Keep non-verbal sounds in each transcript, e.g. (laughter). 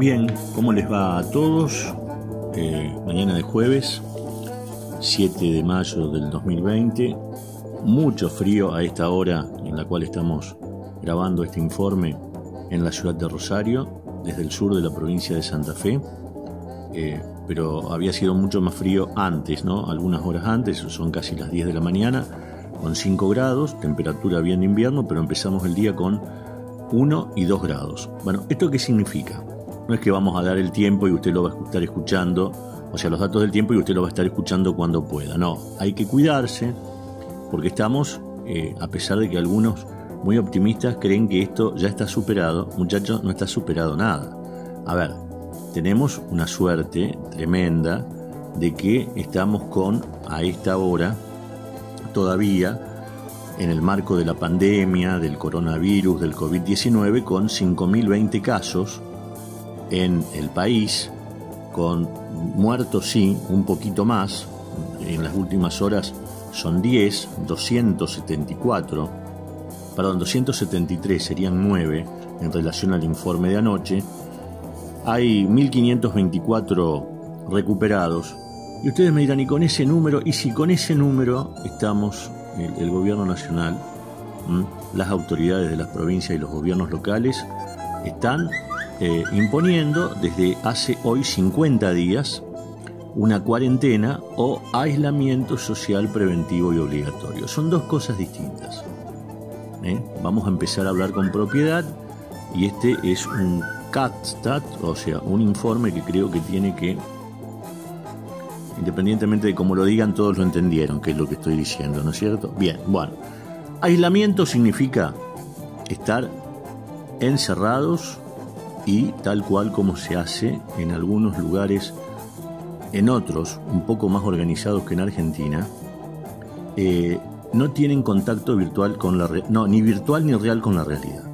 Bien, ¿cómo les va a todos? Eh, mañana de jueves, 7 de mayo del 2020. Mucho frío a esta hora en la cual estamos grabando este informe en la ciudad de Rosario, desde el sur de la provincia de Santa Fe. Eh, pero había sido mucho más frío antes, ¿no? Algunas horas antes, son casi las 10 de la mañana, con 5 grados, temperatura bien de invierno, pero empezamos el día con 1 y 2 grados. Bueno, ¿esto qué significa? No es que vamos a dar el tiempo y usted lo va a estar escuchando, o sea, los datos del tiempo y usted lo va a estar escuchando cuando pueda. No, hay que cuidarse porque estamos, eh, a pesar de que algunos muy optimistas creen que esto ya está superado, muchachos, no está superado nada. A ver, tenemos una suerte tremenda de que estamos con, a esta hora, todavía en el marco de la pandemia, del coronavirus, del COVID-19, con 5.020 casos en el país, con muertos sí, un poquito más, en las últimas horas son 10, 274, perdón, 273 serían 9 en relación al informe de anoche, hay 1524 recuperados. Y ustedes me dirán, ¿y con ese número? Y si con ese número estamos, el, gobierno nacional, las autoridades de las provincias y los gobiernos locales, están eh, imponiendo desde hace hoy 50 días una cuarentena o aislamiento social preventivo y obligatorio. Son dos cosas distintas. ¿eh? Vamos a empezar a hablar con propiedad y este es un CATSTAT, o sea, un informe que creo que tiene que, independientemente de cómo lo digan, todos lo entendieron, que es lo que estoy diciendo, ¿no es cierto? Bien, bueno. Aislamiento significa estar encerrados y tal cual como se hace en algunos lugares, en otros, un poco más organizados que en Argentina, eh, no tienen contacto virtual con la no, ni virtual ni real con la realidad.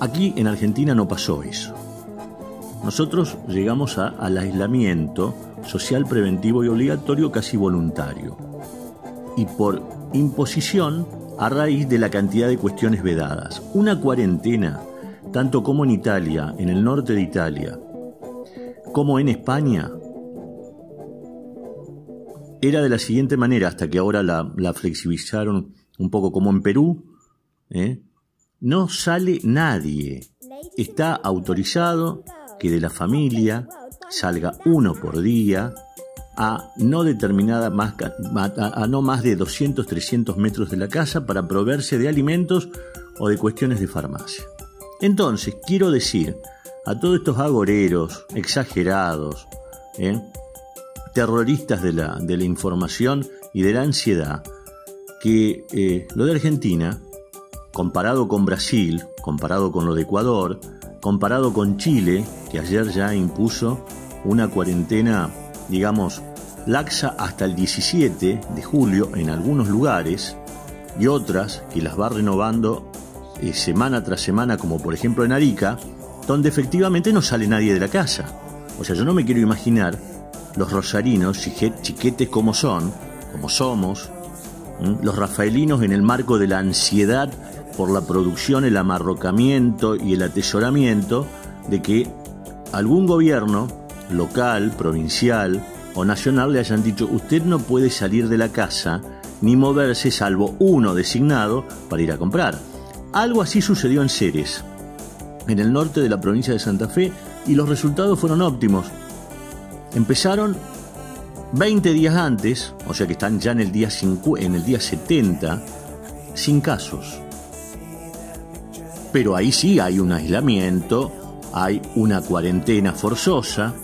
Aquí en Argentina no pasó eso. Nosotros llegamos al aislamiento social preventivo y obligatorio casi voluntario. Y por imposición a raíz de la cantidad de cuestiones vedadas. Una cuarentena, tanto como en Italia, en el norte de Italia, como en España, era de la siguiente manera, hasta que ahora la, flexibilizaron un poco como en Perú, ¿eh? No sale nadie. Está autorizado que de la familia salga uno por día a no determinada más, a no más de 200, 300 metros de la casa para proveerse de alimentos o de cuestiones de farmacia. Entonces, quiero decir a todos estos agoreros exagerados, ¿eh? terroristas de la, de la información y de la ansiedad, que eh, lo de Argentina comparado con Brasil, comparado con lo de Ecuador, comparado con Chile, que ayer ya impuso una cuarentena, digamos, laxa hasta el 17 de julio en algunos lugares, y otras que las va renovando eh, semana tras semana, como por ejemplo en Arica, donde efectivamente no sale nadie de la casa. O sea, yo no me quiero imaginar los rosarinos, chiquetes como son, como somos, los rafaelinos en el marco de la ansiedad por la producción, el amarrocamiento y el atesoramiento de que algún gobierno local, provincial o nacional le hayan dicho usted no puede salir de la casa ni moverse salvo uno designado para ir a comprar. Algo así sucedió en Ceres, en el norte de la provincia de Santa Fe, y los resultados fueron óptimos. Empezaron 20 días antes, o sea que están ya en el día, en el día 70, sin casos. Pero ahí sí hay un aislamiento hay una cuarentena forzosa.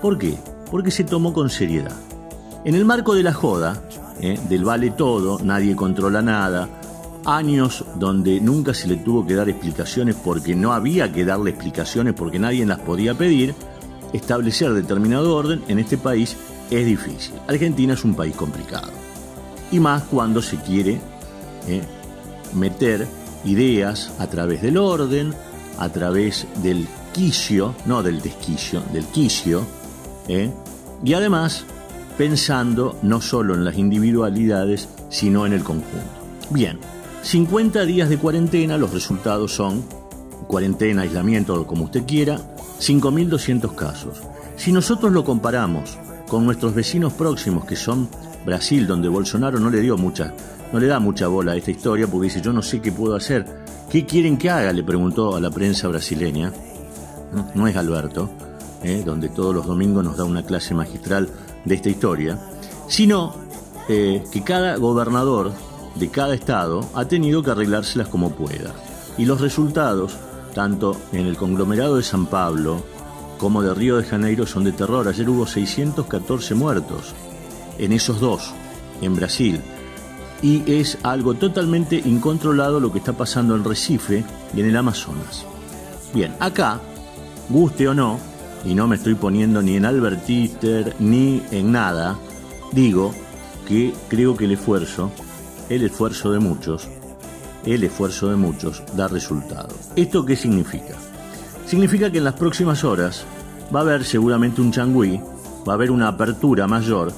¿Por qué? Porque se tomó con seriedad. En el marco de la joda, ¿eh? del vale todo, nadie controla nada, años donde nunca se le tuvo que dar explicaciones porque no había que darle explicaciones porque nadie las podía pedir, establecer determinado orden en este país es difícil. Argentina es un país complicado. Y más cuando se quiere ¿eh? meter ideas a través del orden, a través del quicio, no del desquicio, del quicio, ¿eh? y además pensando no solo en las individualidades, sino en el conjunto. Bien, 50 días de cuarentena, los resultados son cuarentena, aislamiento, como usted quiera, 5.200 casos. Si nosotros lo comparamos con nuestros vecinos próximos, que son Brasil, donde Bolsonaro no le dio mucha, no le da mucha bola a esta historia, porque dice, yo no sé qué puedo hacer. ¿Qué quieren que haga? Le preguntó a la prensa brasileña. No, es Alberto, ¿eh? donde todos los domingos nos da una clase magistral de esta historia, sino eh, que cada gobernador de cada estado ha tenido que arreglárselas como pueda. Y los resultados, tanto en el conglomerado de San Pablo como de Río de Janeiro, son de terror. Ayer hubo 614 muertos en esos dos, en Brasil. Y es algo totalmente incontrolado lo que está pasando en Recife y en el Amazonas. Bien, acá, guste o no, y no me estoy poniendo ni en Albert ni en nada, digo que creo que el esfuerzo el esfuerzo de muchos, el esfuerzo de muchos da resultado. ¿Esto qué significa? Significa que en las próximas horas va a haber seguramente un changüí, va a haber una apertura mayor,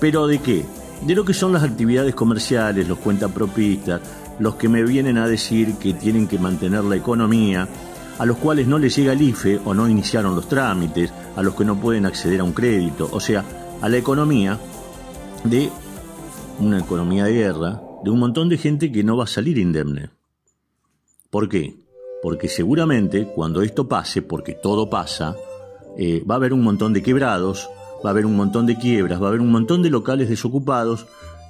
pero ¿de qué? De lo que son las actividades comerciales, los cuentapropistas, los que me vienen a decir que tienen que mantener la economía, a los cuales no les llega el IFE o no iniciaron los trámites, a los que no pueden acceder a un crédito, o sea, a la economía de una economía de guerra, de un montón de gente que no va a salir indemne. ¿Por qué? Porque seguramente cuando esto pase, porque todo pasa, eh, va a haber un montón de quebrados, va a haber un montón de quiebras, va a haber un montón de locales desocupados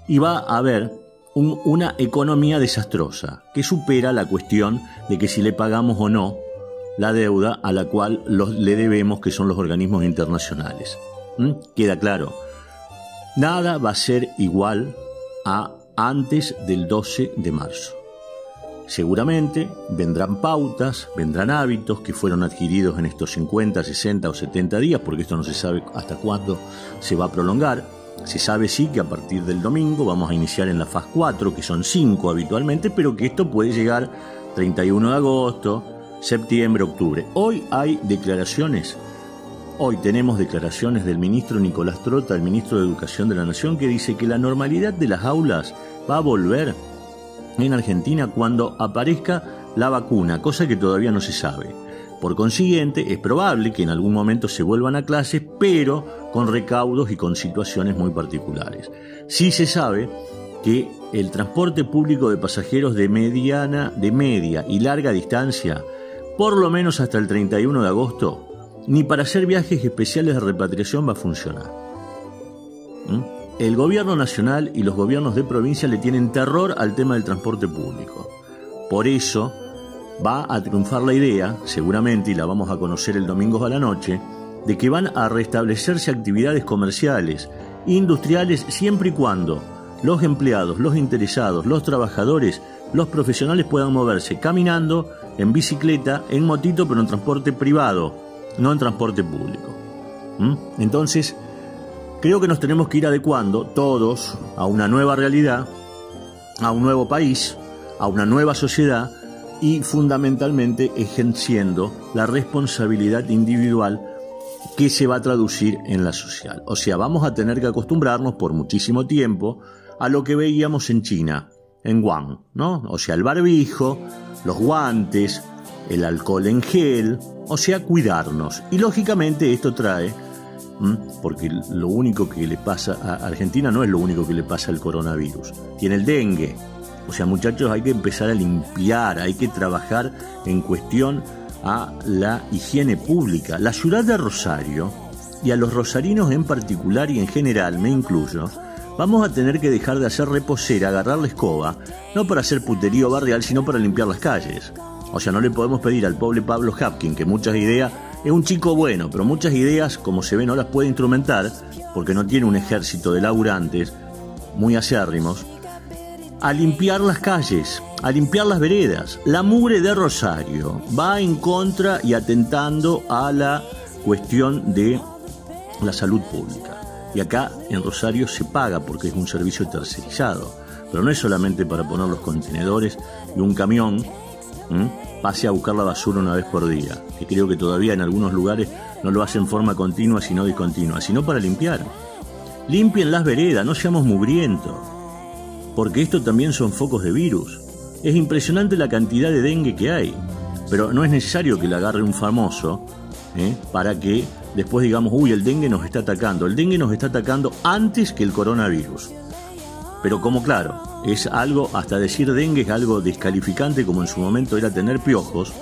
y va a haber una economía desastrosa que supera la cuestión de que si le pagamos o no la deuda a la cual le debemos, que son los organismos internacionales. ¿Mm? Queda claro. Nada va a ser igual a antes del 12 de marzo. Seguramente vendrán pautas, vendrán hábitos que fueron adquiridos en estos 50, 60 o 70 días, porque esto no se sabe hasta cuándo se va a prolongar. Se sabe sí que a partir del domingo vamos a iniciar en la fase 4, que son 5 habitualmente, pero que esto puede llegar 31 de agosto, septiembre, octubre. Hoy hay declaraciones Hoy tenemos declaraciones del ministro Nicolás Trota, el ministro de Educación de la Nación, que dice que la normalidad de las aulas va a volver en Argentina cuando aparezca la vacuna, cosa que todavía no se sabe. Por consiguiente, es probable que en algún momento se vuelvan a clases, pero con recaudos y con situaciones muy particulares. Sí se sabe que el transporte público de pasajeros de mediana, de media y larga distancia, por lo menos hasta el 31 de agosto, ni para hacer viajes especiales de repatriación va a funcionar. ¿Mm? El gobierno nacional y los gobiernos de provincia le tienen terror al tema del transporte público. Por eso va a triunfar la idea, seguramente, y la vamos a conocer el domingo a la noche, de que van a restablecerse actividades comerciales, industriales, siempre y cuando los empleados, los interesados, los trabajadores, los profesionales puedan moverse caminando, en bicicleta, en motito, pero en transporte privado, no en transporte público. ¿Mm? Entonces, creo que nos tenemos que ir adecuando todos a una nueva realidad, a un nuevo país, a una nueva sociedad y fundamentalmente ejerciendo la responsabilidad individual que se va a traducir en la social. O sea, vamos a tener que acostumbrarnos por muchísimo tiempo a lo que veíamos en China, en Wuhan, ¿no? O sea, el barbijo, los guantes, el alcohol en gel, o sea, cuidarnos. Y lógicamente esto trae, porque lo único que le pasa a Argentina no es lo único que le pasa al coronavirus, tiene el dengue. O sea, muchachos, hay que empezar a limpiar, hay que trabajar en cuestión a la higiene pública. La ciudad de Rosario, y a los rosarinos en particular y en general, me incluyo, vamos a tener que dejar de hacer reposera, agarrar la escoba, no para hacer puterío barrial, sino para limpiar las calles. O sea, no le podemos pedir al pobre Pablo Hapkin que muchas ideas, es un chico bueno, pero muchas ideas, como se ve, no las puede instrumentar porque no tiene un ejército de laburantes muy acérrimos, a limpiar las calles, a limpiar las veredas. La mugre de Rosario va en contra y atentando a la cuestión de la salud pública. Y acá en Rosario se paga porque es un servicio tercerizado. Pero no es solamente para poner los contenedores y un camión pase a buscar la basura una vez por día, que creo que todavía en algunos lugares no lo hacen en forma continua sino discontinua, sino para limpiar. Limpien las veredas, no seamos mugrientos, porque esto también son focos de virus. Es impresionante la cantidad de dengue que hay, pero no es necesario que la agarre un famoso ¿eh? para que después digamos, uy, el dengue nos está atacando. El dengue nos está atacando antes que el coronavirus. Pero como claro, es algo, hasta decir dengue es algo descalificante como en su momento era tener piojos,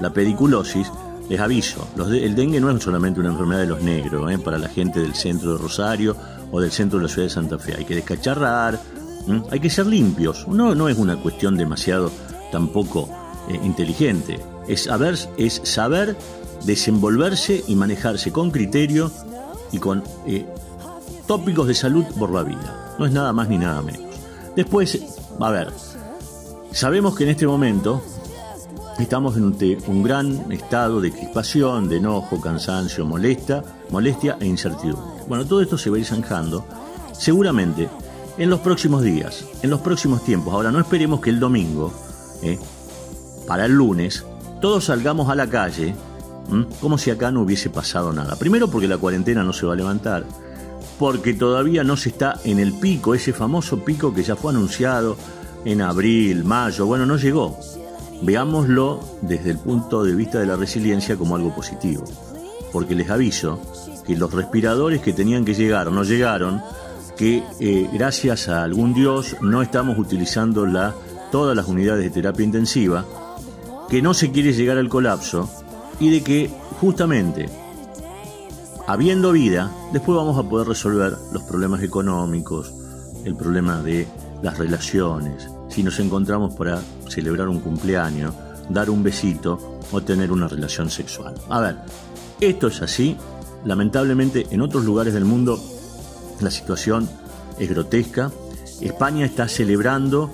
la pediculosis, les aviso, el dengue no es solamente una enfermedad de los negros, ¿eh? para la gente del centro de Rosario o del centro de la ciudad de Santa Fe. Hay que descacharrar, hay que ser limpios. No, no es una cuestión demasiado tampoco eh, inteligente. Es saber, es saber desenvolverse y manejarse con criterio y con eh, tópicos de salud por la vida. No es nada más ni nada menos. Después, a ver, sabemos que en este momento estamos en un, gran estado de crispación, de enojo, cansancio, molesta, molestia e incertidumbre. Bueno, todo esto se va a ir zanjando seguramente en los próximos días, en los próximos tiempos. Ahora, no esperemos que el domingo, eh, para el lunes, todos salgamos a la calle como si acá no hubiese pasado nada. Primero porque la cuarentena no se va a levantar, porque todavía no se está en el pico, ese famoso pico que ya fue anunciado en abril, mayo, bueno, no llegó. Veámoslo desde el punto de vista de la resiliencia como algo positivo, porque les aviso que los respiradores que tenían que llegar no llegaron, que eh, gracias a algún Dios no estamos utilizando todas las unidades de terapia intensiva, que no se quiere llegar al colapso y de que justamente habiendo vida, después vamos a poder resolver los problemas económicos, el problema de las relaciones, si nos encontramos para celebrar un cumpleaños, dar un besito o tener una relación sexual. A ver, esto es así, lamentablemente en otros lugares del mundo la situación es grotesca. España está celebrando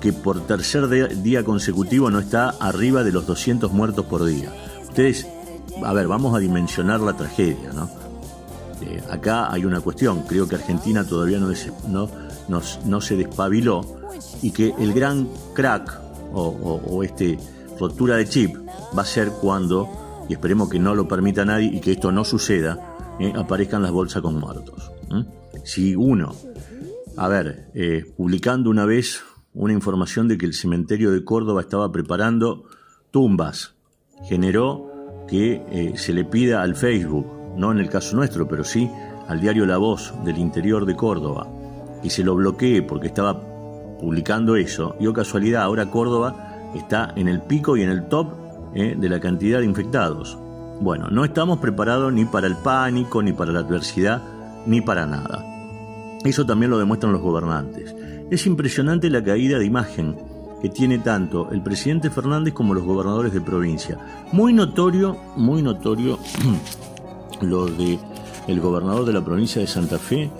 que por tercer día consecutivo no está arriba de los 200 muertos por día. Ustedes, a ver, vamos a dimensionar la tragedia, ¿no? Eh, acá hay una cuestión, creo que Argentina todavía no, se despabiló y que el gran crack o, o, este rotura de chip va a ser cuando, y esperemos que no lo permita nadie y que esto no suceda, eh, aparezcan las bolsas con muertos. Si uno, a ver, eh, publicando una vez una información de que el cementerio de Córdoba estaba preparando tumbas, generó que eh, se le pida al Facebook, no en el caso nuestro, pero sí al diario La Voz del interior de Córdoba, y se lo bloqueé porque estaba publicando eso, y casualidad, ahora Córdoba está en el pico y en el top de la cantidad de infectados. Bueno, no estamos preparados ni para el pánico, ni para la adversidad, ni para nada. Eso también lo demuestran los gobernantes. Es impresionante la caída de imagen que tiene tanto el presidente Fernández como los gobernadores de provincia. Muy notorio, muy notorio (clears throat) lo de el gobernador de la provincia de Santa Fe,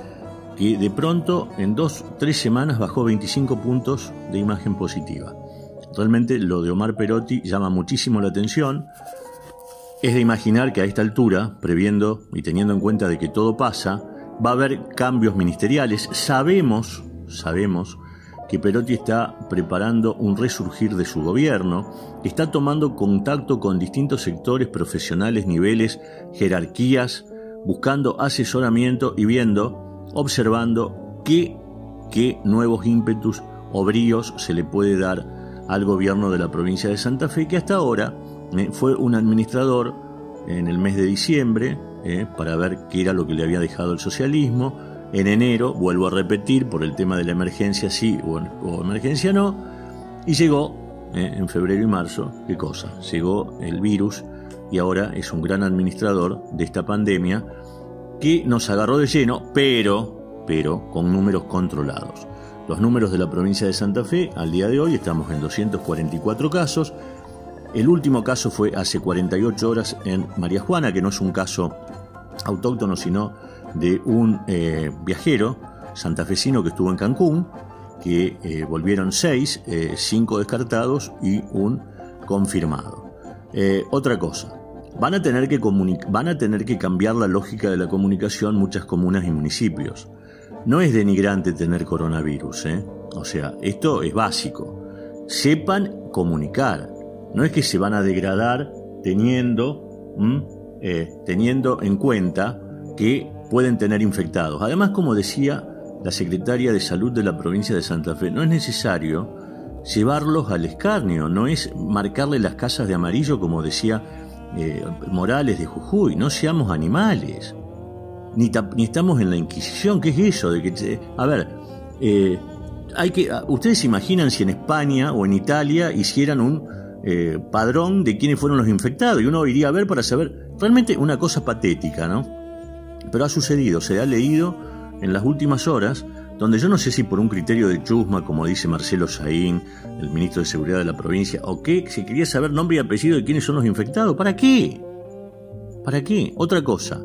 que de pronto en dos, tres semanas bajó 25 puntos de imagen positiva. Realmente lo de Omar Perotti llama muchísimo la atención es de imaginar que a esta altura, previendo y teniendo en cuenta de que todo pasa, va a haber cambios ministeriales. Sabemos, sabemos que Perotti está preparando un resurgir de su gobierno, está tomando contacto con distintos sectores profesionales, niveles, jerarquías, buscando asesoramiento y viendo, observando qué, qué nuevos ímpetus o bríos se le puede dar al gobierno de la provincia de Santa Fe, que hasta ahora eh, fue un administrador en el mes de diciembre eh, para ver qué era lo que le había dejado el socialismo. En enero, vuelvo a repetir, por el tema de la emergencia sí o, emergencia no. Y llegó eh, en febrero y marzo, ¿qué cosa? Llegó el virus y ahora es un gran administrador de esta pandemia que nos agarró de lleno, pero, pero con números controlados. Los números de la provincia de Santa Fe al día de hoy estamos en 244 casos, El último caso fue hace 48 horas en María Juana, que no es un caso autóctono, sino de un eh, viajero santafesino que estuvo en Cancún, que eh, volvieron seis, eh, cinco descartados y un confirmado. otra cosa, van a, tener que van a tener que cambiar la lógica de la comunicación muchas comunas y municipios. No es denigrante tener coronavirus, o sea, esto es básico. Sepan comunicar, no es que se van a degradar teniendo, teniendo en cuenta que pueden tener infectados. Además, como decía la secretaria de Salud de la provincia de Santa Fe, no es necesario llevarlos al escarnio, no es marcarle las casas de amarillo como decía eh, Morales de Jujuy, no seamos animales, ni, ni, estamos en la Inquisición, ¿qué es eso? De que, a ver, eh, hay que, ustedes imaginan si en España o en Italia hicieran un eh, padrón de quiénes fueron los infectados y uno iría a ver para saber, realmente una cosa patética, ¿no? Pero ha sucedido, se ha leído en las últimas horas, donde yo no sé si por un criterio de chusma, como dice Marcelo Saín, el ministro de Seguridad de la provincia, o qué, se quería saber nombre y apellido de quiénes son los infectados. ¿Para qué? ¿Para qué? Otra cosa.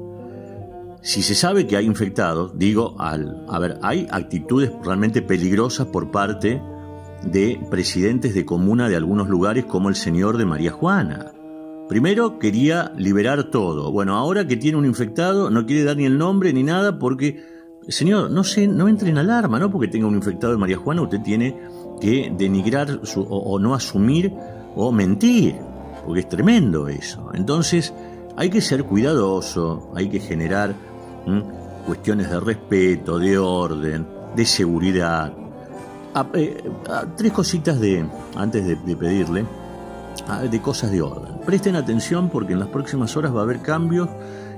Si se sabe que hay infectados, digo, al, a ver, hay actitudes realmente peligrosas por parte de presidentes de comuna de algunos lugares como el señor de María Juana. Primero quería liberar todo. Bueno, ahora que tiene un infectado no quiere dar ni el nombre ni nada porque, señor, no se, no entre en alarma, ¿no? Porque tenga un infectado de María Juana, usted tiene que denigrar o, no asumir o mentir, porque es tremendo eso. Entonces, hay que ser cuidadoso, hay que generar cuestiones de respeto, de orden, de seguridad. Eh, tres cositas de antes de pedirle Ah, de cosas de orden. Presten atención porque en las próximas horas va a haber cambios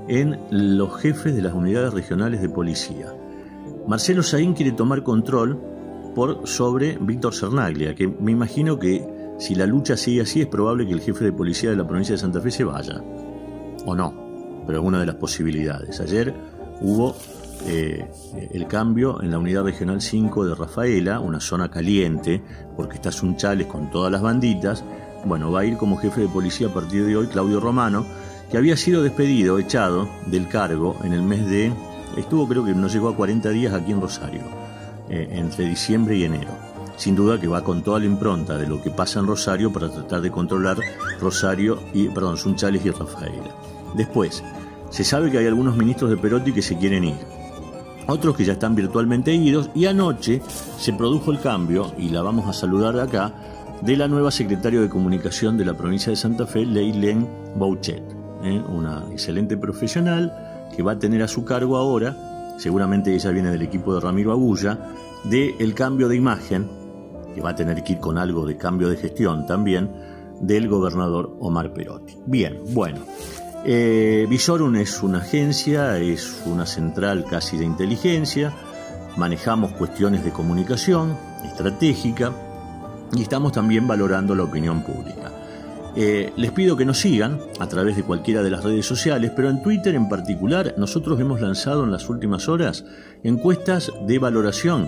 en los jefes de las unidades regionales de policía. Marcelo Saín quiere tomar control por sobre Víctor Cernaglia, que me imagino que si la lucha sigue así es probable que el jefe de policía de la provincia de Santa Fe se vaya. O no, pero es una de las posibilidades. Ayer hubo eh, el cambio en la unidad regional 5 de Rafaela, una zona caliente, porque está Sunchales con todas las banditas, bueno, va a ir como jefe de policía a partir de hoy Claudio Romano, que había sido despedido, echado del cargo en el mes de... Estuvo creo que no llegó a 40 días aquí en Rosario, eh, entre diciembre y enero. Sin duda que va con toda la impronta de lo que pasa en Rosario para tratar de controlar Rosario y, perdón, Sunchales y Rafaela. Después, se sabe que hay algunos ministros de Perotti que se quieren ir otros que ya están virtualmente idos y anoche se produjo el cambio, y la vamos a saludar de acá, de la nueva secretaria de Comunicación de la provincia de Santa Fe, Leilen Bouchet, ¿eh? una excelente profesional que va a tener a su cargo ahora, seguramente ella viene del equipo de Ramiro Agulla, de el cambio de imagen, que va a tener que ir con algo de cambio de gestión también, del gobernador Omar Perotti. Bien, bueno. Eh, Visorum es una agencia, es una central casi de inteligencia, manejamos cuestiones de comunicación estratégica, y estamos también valorando la opinión pública. Eh, les pido que nos sigan a través de cualquiera de las redes sociales, pero en Twitter en particular nosotros hemos lanzado en las últimas horas encuestas de valoración,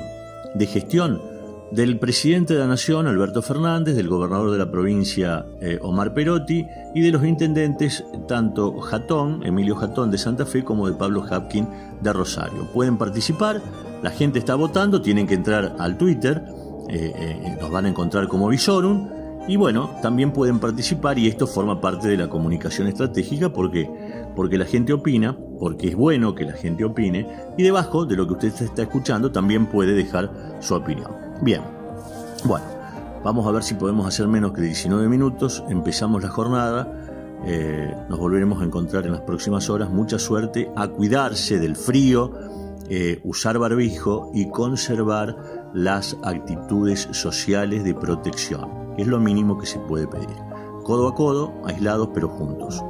de gestión del presidente de la Nación, Alberto Fernández, del gobernador de la provincia, eh, Omar Perotti, y de los intendentes, tanto Jatón, Emilio Jatón de Santa Fe, como de Pablo Hapkin de Rosario. Pueden participar, la gente está votando, tienen que entrar al Twitter eh, eh, nos van a encontrar como Visorum. Y bueno, también pueden participar y esto forma parte de la comunicación estratégica porque, porque la gente opina, porque es bueno que la gente opine y debajo de lo que usted está escuchando también puede dejar su opinión. Bien, bueno, vamos a ver si podemos hacer menos que 19 minutos, empezamos la jornada, eh, nos volveremos a encontrar en las próximas horas, mucha suerte, a cuidarse del frío, usar barbijo y conservar las actitudes sociales de protección, que es lo mínimo que se puede pedir. Codo a codo, aislados pero juntos.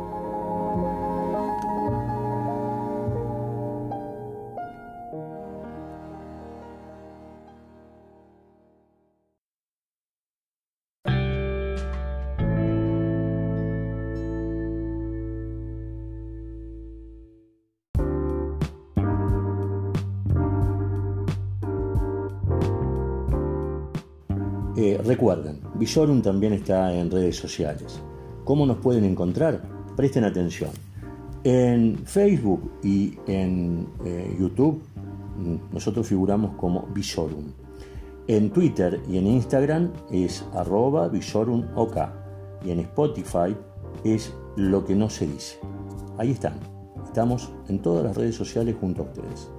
Recuerden, Visorum también está en redes sociales. ¿Cómo nos pueden encontrar? Presten atención. En Facebook y en eh, YouTube mm, nosotros figuramos como Visorum. En Twitter y en Instagram es arroba visorumok. Y en Spotify es lo que no se dice. Ahí están. Estamos en todas las redes sociales junto a ustedes.